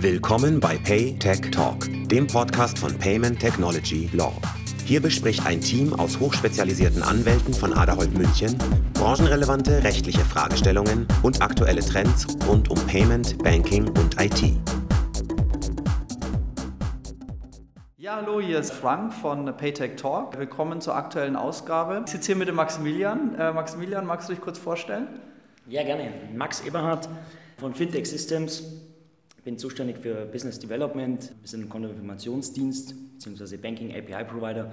Willkommen bei Pay Tech Talk, dem Podcast von Payment Technology Law. Hier bespricht ein Team aus hochspezialisierten Anwälten von Aderholt München branchenrelevante rechtliche Fragestellungen und aktuelle Trends rund um Payment, Banking und IT. Ja, hallo, hier ist Frank von Paytech Talk. Willkommen zur aktuellen Ausgabe. Ich sitze hier mit dem Maximilian. Äh, Maximilian, magst du dich kurz vorstellen? Ja, gerne. Max Eberhardt von Fintech Systems. Ich bin zuständig für Business Development. Wir sind ein Kontoinformationsdienst bzw. Banking API Provider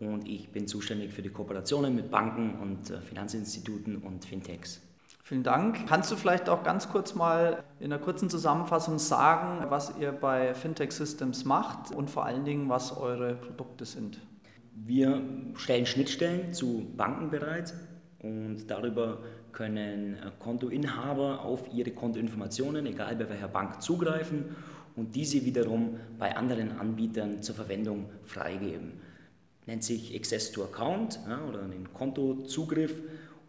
und ich bin zuständig für die Kooperationen mit Banken und äh, Finanzinstituten und Fintechs. Vielen Dank. Kannst du vielleicht auch ganz kurz mal in einer kurzen Zusammenfassung sagen, was ihr bei Fintech Systems macht und vor allen Dingen, was eure Produkte sind? Wir stellen Schnittstellen zu Banken bereit und darüber können äh, Kontoinhaber auf ihre Kontoinformationen, egal bei welcher Bank, zugreifen und diese wiederum bei anderen Anbietern zur Verwendung freigeben. Nennt sich Access to Account ja, oder einen Kontozugriff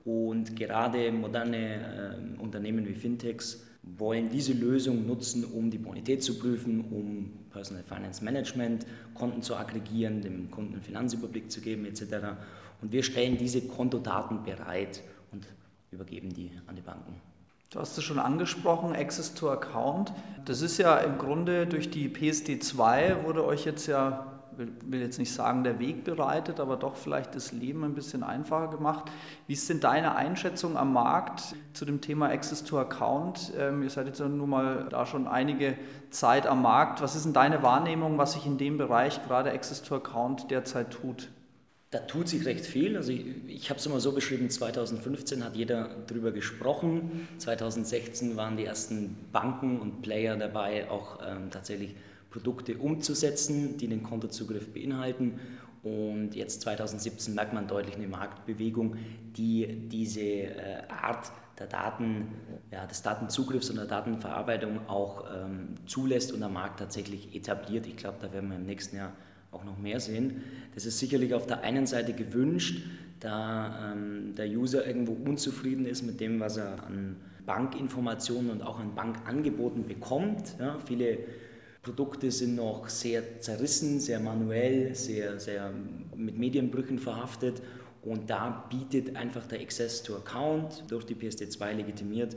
und gerade moderne äh, Unternehmen wie Fintechs wollen diese Lösung nutzen, um die Bonität zu prüfen, um Personal Finance Management, Konten zu aggregieren, dem Kunden einen Finanzüberblick zu geben etc. Und wir stellen diese Kontodaten bereit und übergeben die an die Banken. Du hast es schon angesprochen, Access to Account. Das ist ja im Grunde durch die PSD 2 wurde euch jetzt ja will jetzt nicht sagen, der Weg bereitet, aber doch vielleicht das Leben ein bisschen einfacher gemacht. Wie ist denn deine Einschätzung am Markt zu dem Thema Access to Account? Ähm, ihr seid jetzt nun mal da schon einige Zeit am Markt. Was ist denn deine Wahrnehmung, was sich in dem Bereich gerade Access to Account derzeit tut? Da tut sich recht viel. Also ich, ich habe es immer so beschrieben, 2015 hat jeder darüber gesprochen. 2016 waren die ersten Banken und Player dabei, auch ähm, tatsächlich Produkte umzusetzen, die den Kontozugriff beinhalten. Und jetzt 2017 merkt man deutlich eine Marktbewegung, die diese äh, Art der Daten, ja, des Datenzugriffs und der Datenverarbeitung auch ähm, zulässt und der Markt tatsächlich etabliert. Ich glaube, da werden wir im nächsten Jahr auch noch mehr sehen. Das ist sicherlich auf der einen Seite gewünscht, da ähm, der User irgendwo unzufrieden ist mit dem, was er an Bankinformationen und auch an Bankangeboten bekommt. Ja, viele Produkte sind noch sehr zerrissen, sehr manuell, sehr, sehr mit Medienbrüchen verhaftet. Und da bietet einfach der Access to Account durch die PSD2 legitimiert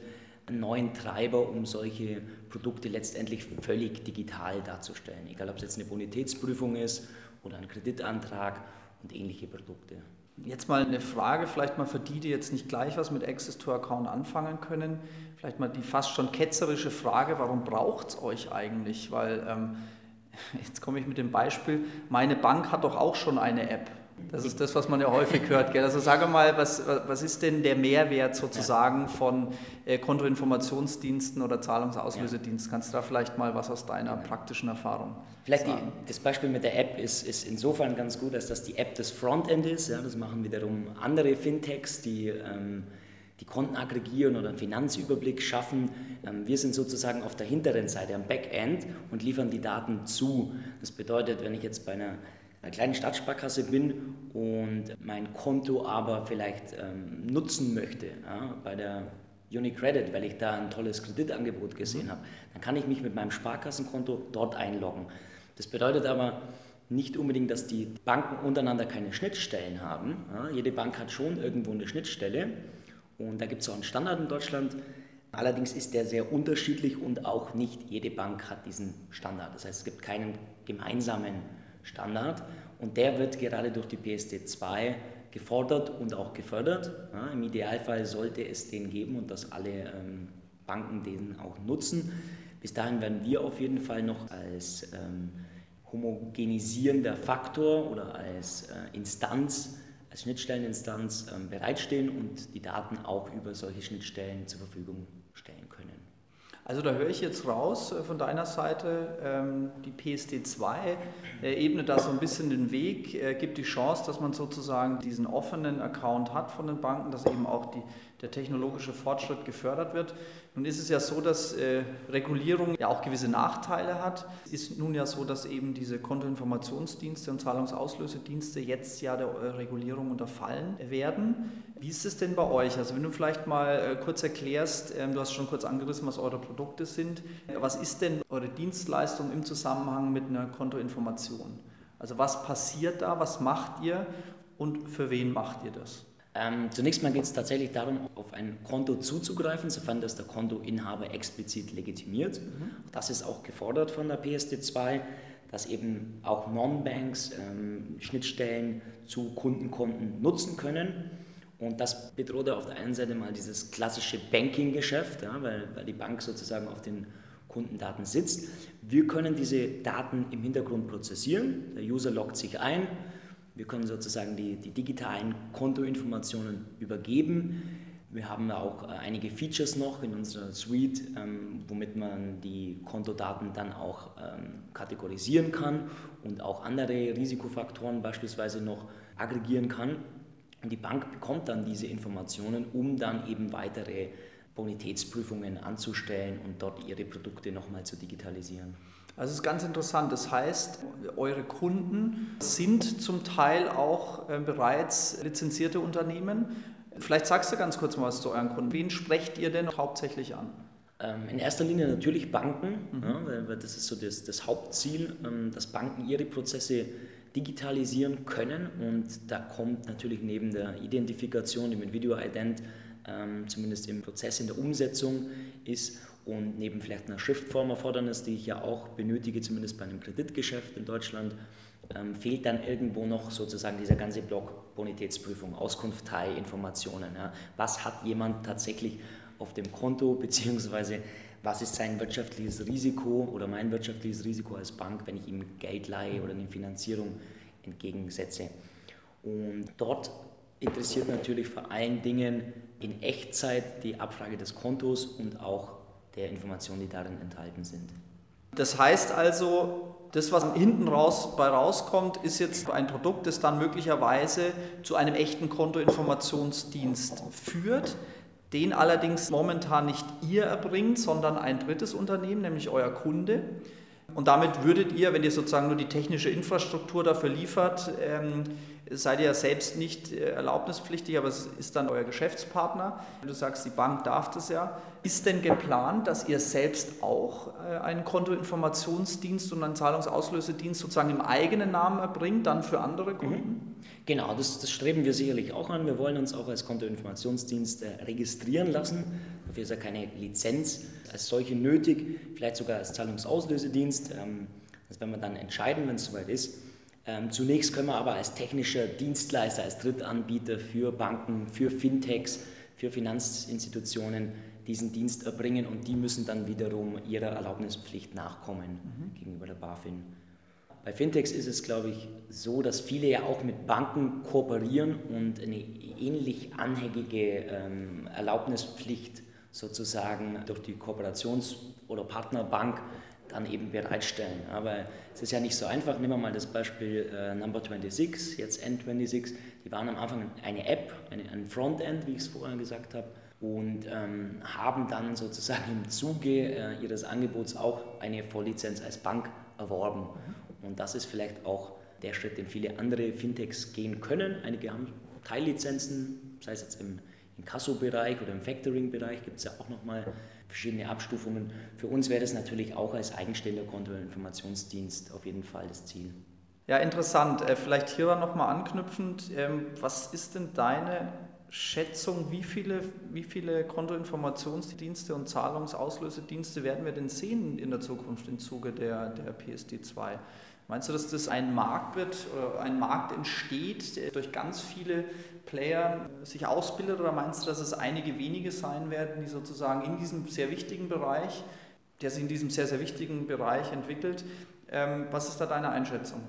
neuen Treiber, um solche Produkte letztendlich völlig digital darzustellen. Egal, ob es jetzt eine Bonitätsprüfung ist oder ein Kreditantrag und ähnliche Produkte. Jetzt mal eine Frage, vielleicht mal für die, die jetzt nicht gleich was mit Access to Account anfangen können. Vielleicht mal die fast schon ketzerische Frage, warum braucht es euch eigentlich? Weil ähm, jetzt komme ich mit dem Beispiel, meine Bank hat doch auch schon eine App. Das ist das, was man ja häufig hört. Gell? Also sage mal, was, was ist denn der Mehrwert sozusagen von äh, Kontoinformationsdiensten oder Zahlungsauslösediensten? Kannst du da vielleicht mal was aus deiner praktischen Erfahrung Vielleicht die, das Beispiel mit der App ist, ist insofern ganz gut, als dass die App das Frontend ist. Ja? Das machen wiederum andere Fintechs, die ähm, die Konten aggregieren oder einen Finanzüberblick schaffen. Ähm, wir sind sozusagen auf der hinteren Seite am Backend und liefern die Daten zu. Das bedeutet, wenn ich jetzt bei einer einer kleinen Stadtsparkasse bin und mein Konto aber vielleicht ähm, nutzen möchte ja, bei der UniCredit, weil ich da ein tolles Kreditangebot gesehen mhm. habe, dann kann ich mich mit meinem Sparkassenkonto dort einloggen. Das bedeutet aber nicht unbedingt, dass die Banken untereinander keine Schnittstellen haben. Ja, jede Bank hat schon irgendwo eine Schnittstelle und da gibt es auch einen Standard in Deutschland. Allerdings ist der sehr unterschiedlich und auch nicht jede Bank hat diesen Standard. Das heißt, es gibt keinen gemeinsamen Standard und der wird gerade durch die PSD 2 gefordert und auch gefördert. Ja, Im Idealfall sollte es den geben und dass alle ähm, Banken den auch nutzen. Bis dahin werden wir auf jeden Fall noch als ähm, homogenisierender Faktor oder als äh, Instanz, als Schnittstelleninstanz ähm, bereitstehen und die Daten auch über solche Schnittstellen zur Verfügung stellen können. Also da höre ich jetzt raus äh, von deiner Seite, ähm, die PSD 2 äh, ebnet da so ein bisschen den Weg, äh, gibt die Chance, dass man sozusagen diesen offenen Account hat von den Banken, dass eben auch die der technologische Fortschritt gefördert wird. Nun ist es ja so, dass Regulierung ja auch gewisse Nachteile hat. Es ist nun ja so, dass eben diese Kontoinformationsdienste und Zahlungsauslösedienste jetzt ja der Regulierung unterfallen werden. Wie ist es denn bei euch? Also wenn du vielleicht mal äh, kurz erklärst, ähm, du hast schon kurz angerissen, was eure Produkte sind. Was ist denn eure Dienstleistung im Zusammenhang mit einer Kontoinformation? Also was passiert da, was macht ihr und für wen macht ihr das? Ähm, zunächst mal geht es tatsächlich darum, auf ein Konto zuzugreifen, sofern das der Kontoinhaber explizit legitimiert. Mhm. Das ist auch gefordert von der PSD2, dass eben auch Non-Banks ähm, Schnittstellen zu Kundenkonten nutzen können. Und das bedroht auf der einen Seite mal dieses klassische Banking-Geschäft, ja, weil, weil die Bank sozusagen auf den Kundendaten sitzt. Wir können diese Daten im Hintergrund prozessieren. Der User loggt sich ein, wir können sozusagen die, die digitalen Kontoinformationen übergeben. Wir haben auch äh, einige Features noch in unserer Suite, ähm, womit man die Kontodaten dann auch ähm, kategorisieren kann und auch andere Risikofaktoren beispielsweise noch aggregieren kann. Und die Bank bekommt dann diese Informationen, um dann eben weitere Bonitätsprüfungen anzustellen und dort ihre Produkte nochmal zu digitalisieren. Also es ist ganz interessant. Das heißt, eure Kunden sind zum Teil auch äh, bereits lizenzierte Unternehmen. Vielleicht sagst du ganz kurz mal was zu euren Kunden. Wen sprecht ihr denn hauptsächlich an? Ähm, in erster Linie natürlich Banken, mhm. ja, weil das ist so das, das Hauptziel, ähm, dass Banken ihre Prozesse digitalisieren können und da kommt natürlich neben der Identifikation, dem Video-Ident, ähm, zumindest im Prozess in der Umsetzung ist und neben vielleicht einer Schriftformerfordernis, die ich ja auch benötige, zumindest bei einem Kreditgeschäft in Deutschland, ähm, fehlt dann irgendwo noch sozusagen dieser ganze Block Bonitätsprüfung, Auskunft, Teil, Informationen. Ja. Was hat jemand tatsächlich auf dem Konto, beziehungsweise was ist sein wirtschaftliches Risiko oder mein wirtschaftliches Risiko als Bank, wenn ich ihm Geld leihe oder eine Finanzierung entgegensetze. Und dort interessiert natürlich vor allen Dingen in Echtzeit die Abfrage des Kontos und auch der Informationen, die darin enthalten sind. Das heißt also, das, was hinten raus bei rauskommt, ist jetzt ein Produkt, das dann möglicherweise zu einem echten Kontoinformationsdienst führt, den allerdings momentan nicht ihr erbringt, sondern ein drittes Unternehmen, nämlich euer Kunde. Und damit würdet ihr, wenn ihr sozusagen nur die technische Infrastruktur dafür liefert, ähm, seid ihr ja selbst nicht äh, erlaubnispflichtig, aber es ist dann euer Geschäftspartner. Du sagst, die Bank darf das ja. Ist denn geplant, dass ihr selbst auch äh, einen Kontoinformationsdienst und einen Zahlungsauslösedienst sozusagen im eigenen Namen erbringt, dann für andere mhm. Kunden? Genau, das, das, streben wir sicherlich auch an. Wir wollen uns auch als Kontoinformationsdienst äh, registrieren lassen. Dafür ist ja keine Lizenz als solche nötig, vielleicht sogar als Zahlungsauslösedienst. Ähm, das werden wir dann entscheiden, wenn es soweit ist. Ähm, zunächst können wir aber als technischer Dienstleister, als Drittanbieter für Banken, für Fintechs, für Finanzinstitutionen diesen Dienst erbringen und die müssen dann wiederum ihrer Erlaubnispflicht nachkommen mhm. gegenüber der BaFin. Bei Fintechs ist es, glaube ich, so, dass viele ja auch mit Banken kooperieren und eine ähnlich anhängige ähm, Erlaubnispflicht sozusagen durch die Kooperations- oder Partnerbank dann eben bereitstellen. Aber es ist ja nicht so einfach. Nehmen wir mal das Beispiel äh, Number 26, jetzt N26. Die waren am Anfang eine App, eine, ein Frontend, wie ich es vorher gesagt habe, und ähm, haben dann sozusagen im Zuge äh, ihres Angebots auch eine Volllizenz als Bank erworben. Mhm. Und das ist vielleicht auch der Schritt, den viele andere Fintechs gehen können. Einige haben Teillizenzen, sei es jetzt im Inkasso-Bereich oder im Factoring-Bereich gibt es ja auch nochmal verschiedene Abstufungen. Für uns wäre das natürlich auch als eigenständiger Kontoinformationsdienst auf jeden Fall das Ziel. Ja, interessant. Äh, vielleicht hier nochmal anknüpfend, ähm, was ist denn deine Schätzung, wie viele, wie viele Kontoinformationsdienste und Zahlungsauslösedienste werden wir denn sehen in der Zukunft im Zuge der, der PSD2? Meinst du, dass das ein Markt wird oder ein Markt entsteht, der durch ganz viele Player sich ausbildet oder meinst du, dass es einige wenige sein werden, die sozusagen in diesem sehr wichtigen Bereich, der sich in diesem sehr, sehr wichtigen Bereich entwickelt, ähm, was ist da deine Einschätzung?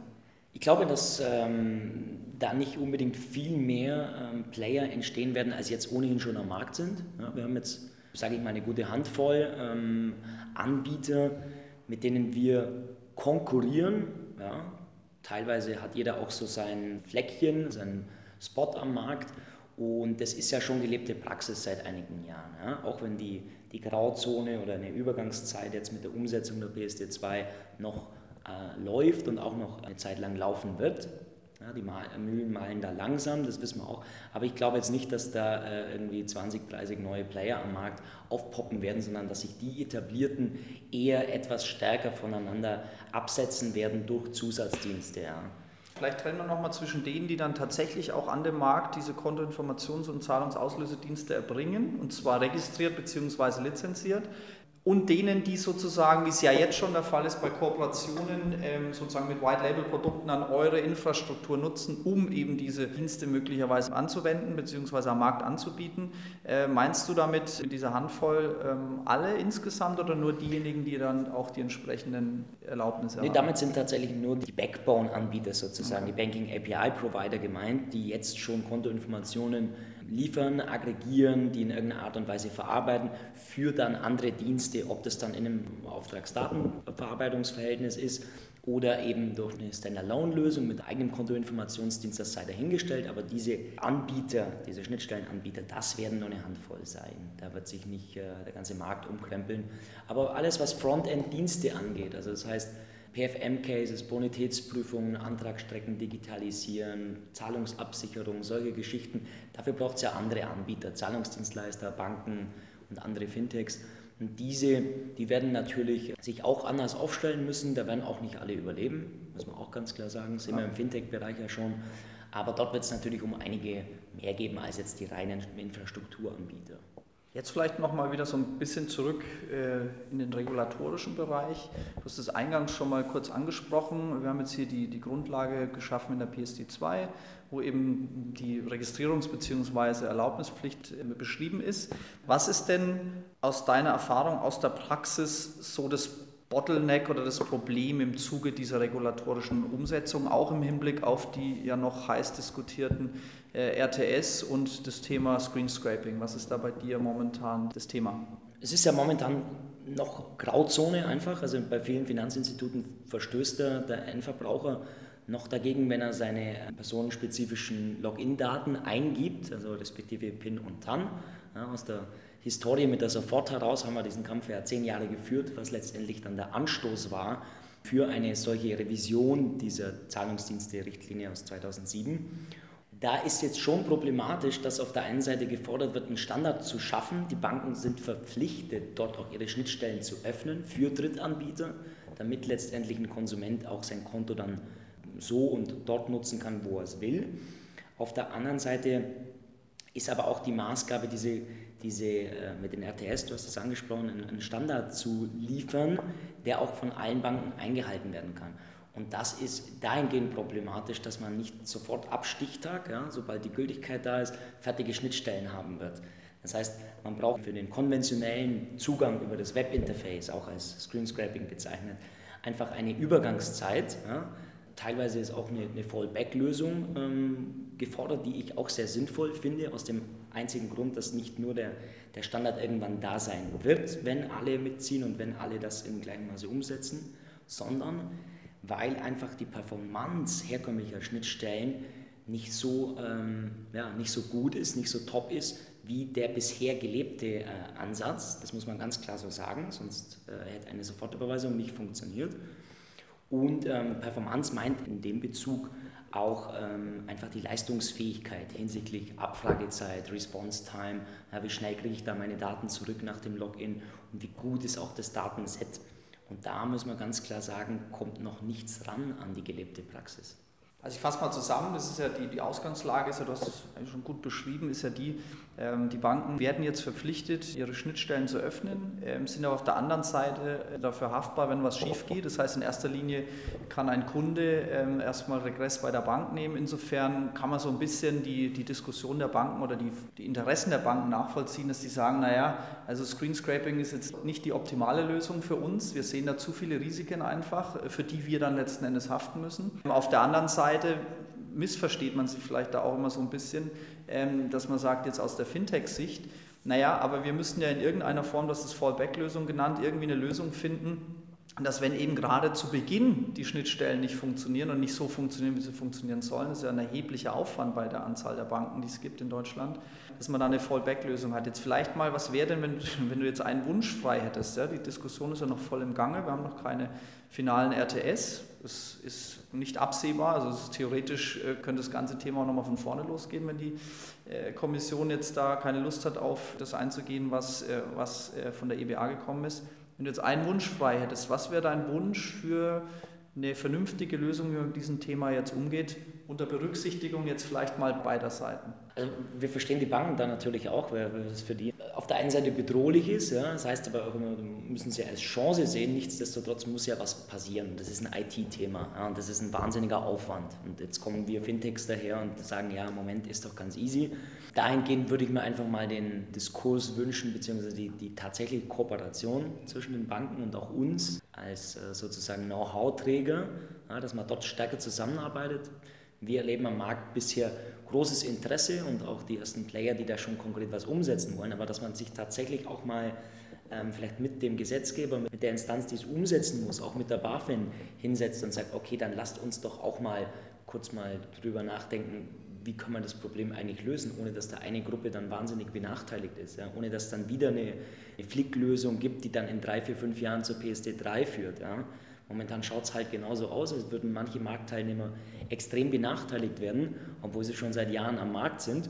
Ich glaube, dass ähm, da nicht unbedingt viel mehr ähm, Player entstehen werden, als jetzt ohnehin schon am Markt sind. Ja, wir haben jetzt, sage ich mal, eine gute Handvoll ähm, Anbieter, mit denen wir konkurrieren. Ja. Teilweise hat jeder auch so sein Fleckchen, seinen Spot am Markt. Und das ist ja schon gelebte Praxis seit einigen Jahren. Ja? Auch wenn die, die Grauzone oder eine Übergangszeit jetzt mit der Umsetzung der PSD2 noch äh, läuft und auch noch eine Zeit lang laufen wird. Ja, die Mühlen malen da langsam, das wissen wir auch. Aber ich glaube jetzt nicht, dass da äh, irgendwie 20, 30 neue Player am Markt aufpoppen werden, sondern dass sich die etablierten eher etwas stärker voneinander absetzen werden durch Zusatzdienste. Ja. Vielleicht trennen wir nochmal zwischen denen, die dann tatsächlich auch an dem Markt diese Kontoinformations- und Zahlungsauslösedienste erbringen, und zwar registriert bzw. lizenziert, und denen, die sozusagen, wie es ja jetzt schon der Fall ist, bei Kooperationen ähm, sozusagen mit White-Label-Produkten an eure Infrastruktur nutzen, um eben diese Dienste möglicherweise anzuwenden bzw. am Markt anzubieten. Äh, meinst du damit mit dieser Handvoll ähm, alle insgesamt oder nur diejenigen, die dann auch die entsprechenden Erlaubnisse nee, haben? Damit sind tatsächlich nur die Backbone-Anbieter sozusagen, okay. die Banking-API-Provider gemeint, die jetzt schon Kontoinformationen liefern, aggregieren, die in irgendeiner Art und Weise verarbeiten, für dann andere Dienste, ob das dann in einem Auftragsdatenverarbeitungsverhältnis ist oder eben durch eine Standalone-Lösung mit eigenem Kontoinformationsdienst, das sei dahingestellt, aber diese Anbieter, diese Schnittstellenanbieter, das werden nur eine Handvoll sein. Da wird sich nicht äh, der ganze Markt umkrempeln. Aber alles, was Frontend-Dienste angeht, also das heißt, PFM-Cases, Bonitätsprüfungen, Antragsstrecken digitalisieren, Zahlungsabsicherung, solche Geschichten. Dafür braucht es ja andere Anbieter, Zahlungsdienstleister, Banken und andere Fintechs. Und diese, die werden natürlich sich auch anders aufstellen müssen. Da werden auch nicht alle überleben, muss man auch ganz klar sagen. Sehen wir im Fintech-Bereich ja schon. Aber dort wird es natürlich um einige mehr geben als jetzt die reinen Infrastrukturanbieter. Jetzt vielleicht nochmal wieder so ein bisschen zurück äh, in den regulatorischen Bereich. Du hast es eingangs schon mal kurz angesprochen. Wir haben jetzt hier die, die Grundlage geschaffen in der PSD2, wo eben die Registrierungs- bzw. Erlaubnispflicht äh, beschrieben ist. Was ist denn aus deiner Erfahrung, aus der Praxis so das Bottleneck oder das Problem im Zuge dieser regulatorischen Umsetzung, auch im Hinblick auf die ja noch heiß diskutierten äh, RTS und das Thema Screen Scraping. Was ist da bei dir momentan das Thema? Es ist ja momentan noch Grauzone einfach. Also bei vielen Finanzinstituten verstößt der, der Endverbraucher noch dagegen, wenn er seine personenspezifischen Login-Daten eingibt, also respektive PIN und TAN. Ja, aus der Historie mit der Sofort heraus haben wir diesen Kampf ja zehn Jahre geführt, was letztendlich dann der Anstoß war für eine solche Revision dieser Zahlungsdienste-Richtlinie aus 2007. Da ist jetzt schon problematisch, dass auf der einen Seite gefordert wird, einen Standard zu schaffen. Die Banken sind verpflichtet, dort auch ihre Schnittstellen zu öffnen für Drittanbieter, damit letztendlich ein Konsument auch sein Konto dann so und dort nutzen kann, wo er es will. Auf der anderen Seite ist aber auch die Maßgabe, diese, diese äh, mit den RTS, du hast es angesprochen, einen Standard zu liefern, der auch von allen Banken eingehalten werden kann. Und das ist dahingehend problematisch, dass man nicht sofort ab Stichtag, ja, sobald die Gültigkeit da ist, fertige Schnittstellen haben wird. Das heißt, man braucht für den konventionellen Zugang über das Webinterface, auch als Screenscraping bezeichnet, einfach eine Übergangszeit. Ja. Teilweise ist auch eine, eine Fallback-Lösung ähm, gefordert, die ich auch sehr sinnvoll finde, aus dem einzigen Grund, dass nicht nur der, der Standard irgendwann da sein wird, wenn alle mitziehen und wenn alle das im gleichen Maße umsetzen, sondern weil einfach die Performance herkömmlicher Schnittstellen nicht so, ähm, ja, nicht so gut ist, nicht so top ist, wie der bisher gelebte äh, Ansatz. Das muss man ganz klar so sagen, sonst äh, hätte eine Sofortüberweisung nicht funktioniert. Und ähm, Performance meint in dem Bezug auch ähm, einfach die Leistungsfähigkeit hinsichtlich Abfragezeit, Response Time, ja, wie schnell kriege ich da meine Daten zurück nach dem Login und wie gut ist auch das Datenset. Und da muss man ganz klar sagen, kommt noch nichts ran an die gelebte Praxis. Also ich fasse mal zusammen, das ist ja die, die Ausgangslage, ist ja, du hast es schon gut beschrieben, ist ja die, ähm, die Banken werden jetzt verpflichtet, ihre Schnittstellen zu öffnen, ähm, sind aber auf der anderen Seite äh, dafür haftbar, wenn was schief geht. Das heißt, in erster Linie kann ein Kunde ähm, erstmal Regress bei der Bank nehmen. Insofern kann man so ein bisschen die, die Diskussion der Banken oder die, die Interessen der Banken nachvollziehen, dass die sagen, naja, also Screenscraping ist jetzt nicht die optimale Lösung für uns. Wir sehen da zu viele Risiken einfach, äh, für die wir dann letzten Endes haften müssen. Auf der anderen Seite missversteht man sich vielleicht da auch immer so ein bisschen, ähm, dass man sagt, jetzt aus der Fintech-Sicht, naja, aber wir müssen ja in irgendeiner Form, das ist Fallback-Lösung genannt, irgendwie eine Lösung finden, dass wenn eben gerade zu Beginn die Schnittstellen nicht funktionieren und nicht so funktionieren, wie sie funktionieren sollen, das ist ja ein erheblicher Aufwand bei der Anzahl der Banken, die es gibt in Deutschland, dass man da eine Fallback-Lösung hat. Jetzt vielleicht mal, was wäre denn, wenn, wenn du jetzt einen Wunsch frei hättest? Ja? Die Diskussion ist ja noch voll im Gange, wir haben noch keine finalen RTS, es ist nicht absehbar, also theoretisch äh, könnte das ganze Thema auch nochmal von vorne losgehen, wenn die äh, Kommission jetzt da keine Lust hat, auf das einzugehen, was, äh, was von der EBA gekommen ist. Wenn du jetzt einen Wunsch frei hättest, was wäre dein Wunsch für eine vernünftige Lösung, wie man mit diesem Thema jetzt umgeht, unter Berücksichtigung jetzt vielleicht mal beider Seiten? Also wir verstehen die Banken da natürlich auch, weil das für die auf der einen Seite bedrohlich ist, ja, das heißt aber auch immer, müssen sie als Chance sehen, nichtsdestotrotz muss ja was passieren. Das ist ein IT-Thema ja, und das ist ein wahnsinniger Aufwand. Und jetzt kommen wir Fintechs daher und sagen, ja, im Moment ist doch ganz easy. Dahingehend würde ich mir einfach mal den Diskurs wünschen, beziehungsweise die, die tatsächliche Kooperation zwischen den Banken und auch uns als äh, sozusagen Know-how-Träger, ja, dass man dort stärker zusammenarbeitet. Wir erleben am Markt bisher großes Interesse und auch die ersten Player, die da schon konkret was umsetzen wollen, aber dass man sich tatsächlich auch mal ähm, vielleicht mit dem Gesetzgeber, mit der Instanz, die es umsetzen muss, auch mit der BaFin hinsetzt und sagt, okay, dann lasst uns doch auch mal kurz mal drüber nachdenken, wie kann man das Problem eigentlich lösen, ohne dass da eine Gruppe dann wahnsinnig benachteiligt ist, ja? ohne dass dann wieder eine, eine Flicklösung gibt, die dann in drei, vier, fünf Jahren zur PSD 3 führt. Ja? Momentan schaut es halt genauso aus, als würden manche Marktteilnehmer extrem benachteiligt werden, obwohl sie schon seit Jahren am Markt sind.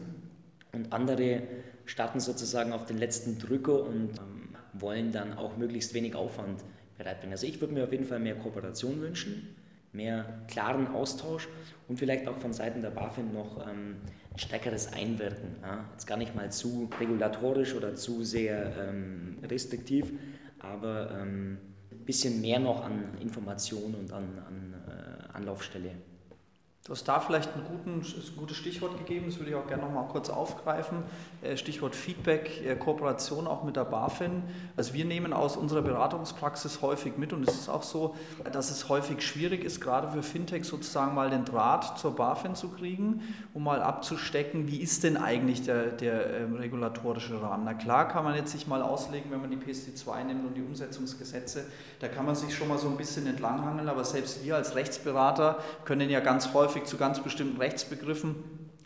Und andere starten sozusagen auf den letzten Drücker und ähm, wollen dann auch möglichst wenig Aufwand bereitbringen. Also ich würde mir auf jeden Fall mehr Kooperation wünschen, mehr klaren Austausch und vielleicht auch von Seiten der BaFin noch ähm, ein stärkeres Einwirken. Ja? Jetzt gar nicht mal zu regulatorisch oder zu sehr ähm, restriktiv, aber ähm, bisschen mehr noch an Informationen und an, an äh, Anlaufstelle. Du hast da vielleicht ein, guten, ein gutes Stichwort gegeben, das würde ich auch gerne noch mal kurz aufgreifen. Äh, Stichwort Feedback, äh, Kooperation auch mit der BaFin. Also wir nehmen aus unserer Beratungspraxis häufig mit und es ist auch so, dass es häufig schwierig ist, gerade für Fintech sozusagen mal den Draht zur BaFin zu kriegen, um mal abzustecken, wie ist denn eigentlich der, der ähm, regulatorische Rahmen. Na klar kann man jetzt sich mal auslegen, wenn man die PSD2 nimmt und die Umsetzungsgesetze, da kann man sich schon mal so ein bisschen entlanghangeln, aber selbst wir als Rechtsberater können ja ganz häufig häufig zu ganz bestimmten Rechtsbegriffen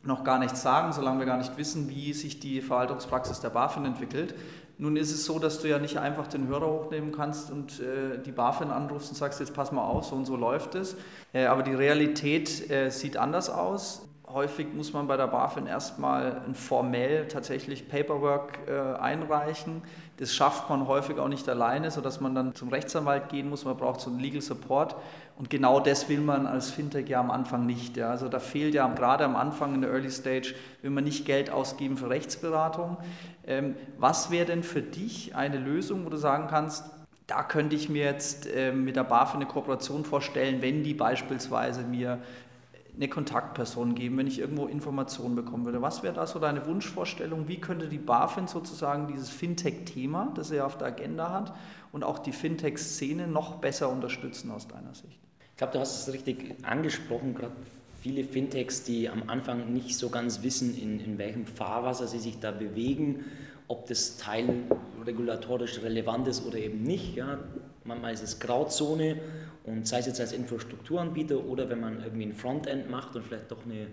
noch gar nichts sagen, solange wir gar nicht wissen, wie sich die Verwaltungspraxis der BaFin entwickelt. Nun ist es so, dass du ja nicht einfach den Hörer hochnehmen kannst und äh, die BaFin anrufst und sagst, jetzt pass mal auf, so und so läuft es. Äh, aber die Realität äh, sieht anders aus. Häufig muss man bei der BaFin erstmal formell tatsächlich Paperwork äh, einreichen. Das schafft man häufig auch nicht alleine, sodass man dann zum Rechtsanwalt gehen muss. Man braucht so einen Legal Support. Und genau das will man als Fintech ja am Anfang nicht. Ja. Also da fehlt ja gerade am Anfang in der Early Stage, will man nicht Geld ausgeben für Rechtsberatung. Ähm, was wäre denn für dich eine Lösung, wo du sagen kannst, da könnte ich mir jetzt äh, mit der BaFin eine Kooperation vorstellen, wenn die beispielsweise mir eine Kontaktperson geben, wenn ich irgendwo Informationen bekommen würde. Was wäre da so deine Wunschvorstellung? Wie könnte die BaFin sozusagen dieses Fintech-Thema, das er auf der Agenda hat, und auch die Fintech-Szene noch besser unterstützen aus deiner Sicht? Ich glaube, du hast es richtig angesprochen, gerade viele Fintechs, die am Anfang nicht so ganz wissen, in, in welchem Fahrwasser sie sich da bewegen, ob das Teil regulatorisch relevant ist oder eben nicht. Ja. Manchmal ist es Grauzone und sei es jetzt als Infrastrukturanbieter oder wenn man irgendwie ein Frontend macht und vielleicht doch eine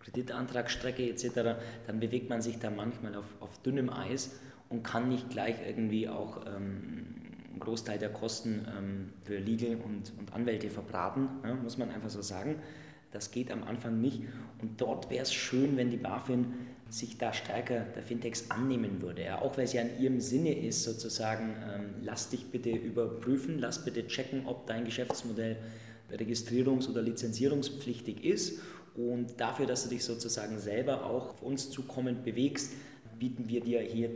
Kreditantragsstrecke etc., dann bewegt man sich da manchmal auf, auf dünnem Eis und kann nicht gleich irgendwie auch ähm, einen Großteil der Kosten ähm, für Legal und, und Anwälte verbraten, ja, muss man einfach so sagen. Das geht am Anfang nicht. Und dort wäre es schön, wenn die BaFin sich da stärker der Fintechs annehmen würde. Ja, auch weil es ja in ihrem Sinne ist, sozusagen, ähm, lass dich bitte überprüfen, lass bitte checken, ob dein Geschäftsmodell registrierungs- oder lizenzierungspflichtig ist. Und dafür, dass du dich sozusagen selber auch auf uns zukommend bewegst, bieten wir dir hier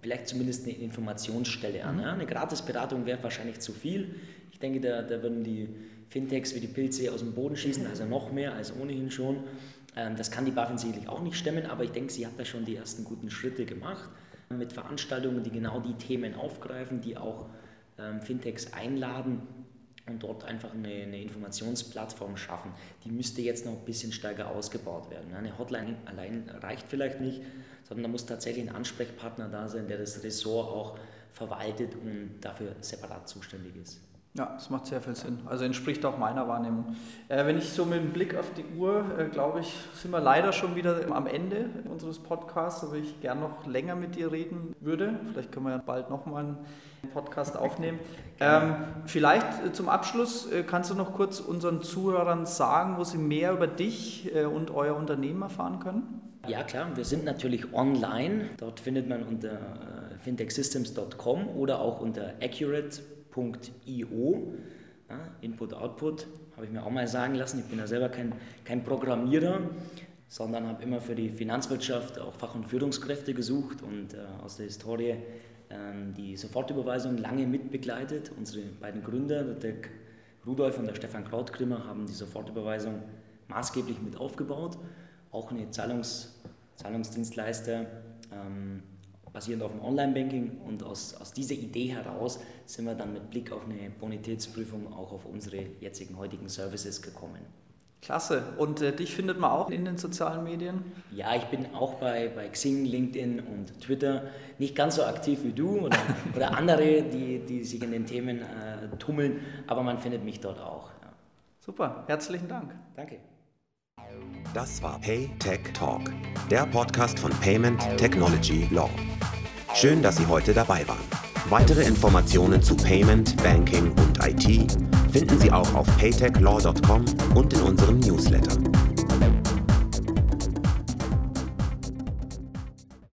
vielleicht zumindest eine Informationsstelle an. Ja? Eine Gratisberatung wäre wahrscheinlich zu viel. Ich denke, da, da würden die Fintechs wie die Pilze aus dem Boden schießen, also noch mehr als ohnehin schon. Ähm, das kann die BaFin sicherlich auch nicht stemmen, aber ich denke, sie hat da schon die ersten guten Schritte gemacht mit Veranstaltungen, die genau die Themen aufgreifen, die auch ähm, Fintechs einladen und dort einfach eine, eine, Informationsplattform schaffen. Die müsste jetzt noch ein bisschen stärker ausgebaut werden. Eine Hotline allein reicht vielleicht nicht, sondern da muss tatsächlich ein Ansprechpartner da sein, der das Ressort auch verwaltet und dafür separat zuständig ist. Ja, das macht sehr viel Sinn. Also entspricht auch meiner Wahrnehmung. Äh, wenn ich so mit dem Blick auf die Uhr, äh, glaube ich, sind wir leider schon wieder am Ende unseres Podcasts, aber ich gern noch länger mit dir reden würde. Vielleicht können wir ja bald nochmal einen Podcast aufnehmen. Ähm, vielleicht äh, zum Abschluss äh, kannst du noch kurz unseren Zuhörern sagen, wo sie mehr über dich äh, und euer Unternehmen erfahren können? Ja, klar. Wir sind natürlich online. Dort findet man unter äh, fintechsystems.com oder auch unter accurate.com Input-Output, ja, Input-Output, habe ich mir auch mal sagen lassen. Ich bin ja selber kein, kein Programmierer, sondern habe immer für die Finanzwirtschaft auch Fach- und Führungskräfte gesucht und äh, aus der Historie äh, die Sofortüberweisung lange mitbegleitet. Unsere beiden Gründer, der Dirk Rudolf und der Stefan Krautkrimmer, haben die Sofortüberweisung maßgeblich mit aufgebaut. Auch eine Zahlungs, Zahlungsdienstleister. Ähm, basierend auf dem Online-Banking und aus, aus dieser Idee heraus sind wir dann mit Blick auf eine Bonitätsprüfung auch auf unsere jetzigen heutigen Services gekommen. Klasse. Und äh, dich findet man auch in den sozialen Medien? Ja, ich bin auch bei, bei Xing, LinkedIn und Twitter nicht ganz so aktiv wie du oder, oder andere, die, die sich in den Themen äh, tummeln, aber man findet mich dort auch. Ja. Super, herzlichen Dank. Danke. Das war PayTech Talk, der Podcast von Payment Technology Law. Schön, dass Sie heute dabei waren. Weitere Informationen zu Payment, Banking und IT finden Sie auch auf paytechlaw.com und in unserem Newsletter.